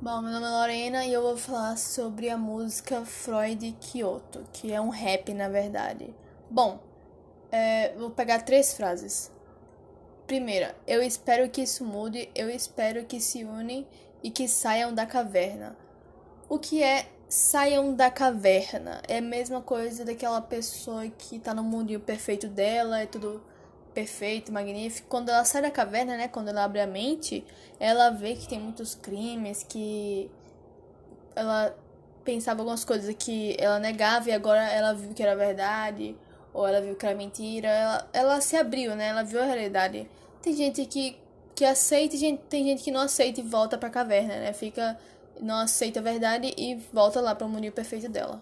Bom, meu nome é Lorena e eu vou falar sobre a música Freud Kyoto, que é um rap na verdade. Bom, é, vou pegar três frases. Primeira, eu espero que isso mude, eu espero que se unem e que saiam da caverna. O que é saiam da caverna? É a mesma coisa daquela pessoa que tá no mundinho perfeito dela, é tudo perfeito, magnífico. Quando ela sai da caverna, né, quando ela abre a mente, ela vê que tem muitos crimes, que ela pensava algumas coisas que ela negava e agora ela viu que era verdade, ou ela viu que era mentira. Ela, ela se abriu, né? Ela viu a realidade. Tem gente que, que aceita e tem gente que não aceita e volta pra caverna, né? Fica, não aceita a verdade e volta lá para o mundo perfeito dela.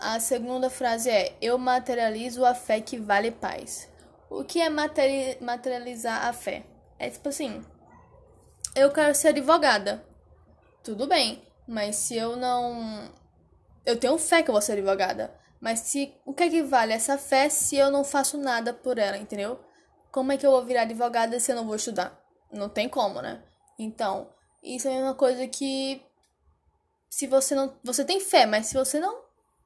A segunda frase é: Eu materializo a fé que vale paz. O que é materializar a fé? É tipo assim, eu quero ser advogada. Tudo bem, mas se eu não. Eu tenho fé que eu vou ser advogada. Mas se o que é que vale essa fé se eu não faço nada por ela, entendeu? Como é que eu vou virar advogada se eu não vou estudar? Não tem como, né? Então, isso é uma coisa que se você não, você tem fé, mas se você não,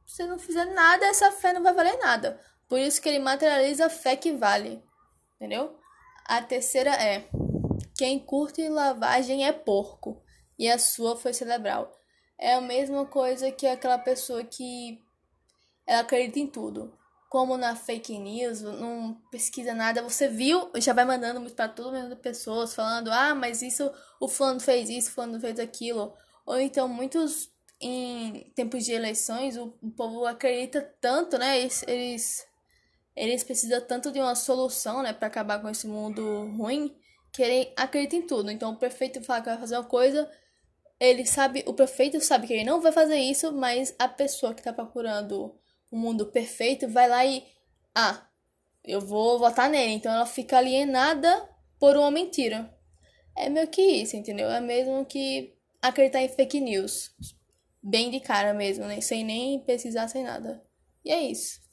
se não fizer nada, essa fé não vai valer nada. Por isso que ele materializa a fé que vale. Entendeu? A terceira é: quem curte lavagem é porco, e a sua foi cerebral. É a mesma coisa que aquela pessoa que ela acredita em tudo. Como na fake news, não pesquisa nada, você viu, já vai mandando para todo mundo pessoas falando: "Ah, mas isso o fulano fez isso, o fulano fez aquilo". Ou então muitos em tempos de eleições, o, o povo acredita tanto, né? Eles, eles eles precisam tanto de uma solução, né, para acabar com esse mundo ruim, que ele acredita em tudo. Então, o prefeito fala que vai fazer uma coisa, ele sabe, o prefeito sabe que ele não vai fazer isso, mas a pessoa que tá procurando um mundo perfeito vai lá e ah, eu vou votar nele. Então, ela fica alienada por uma mentira. É meio que isso, entendeu? É mesmo que acreditar em fake news. Bem de cara mesmo, né? Sem nem pesquisar, sem nada. E é isso.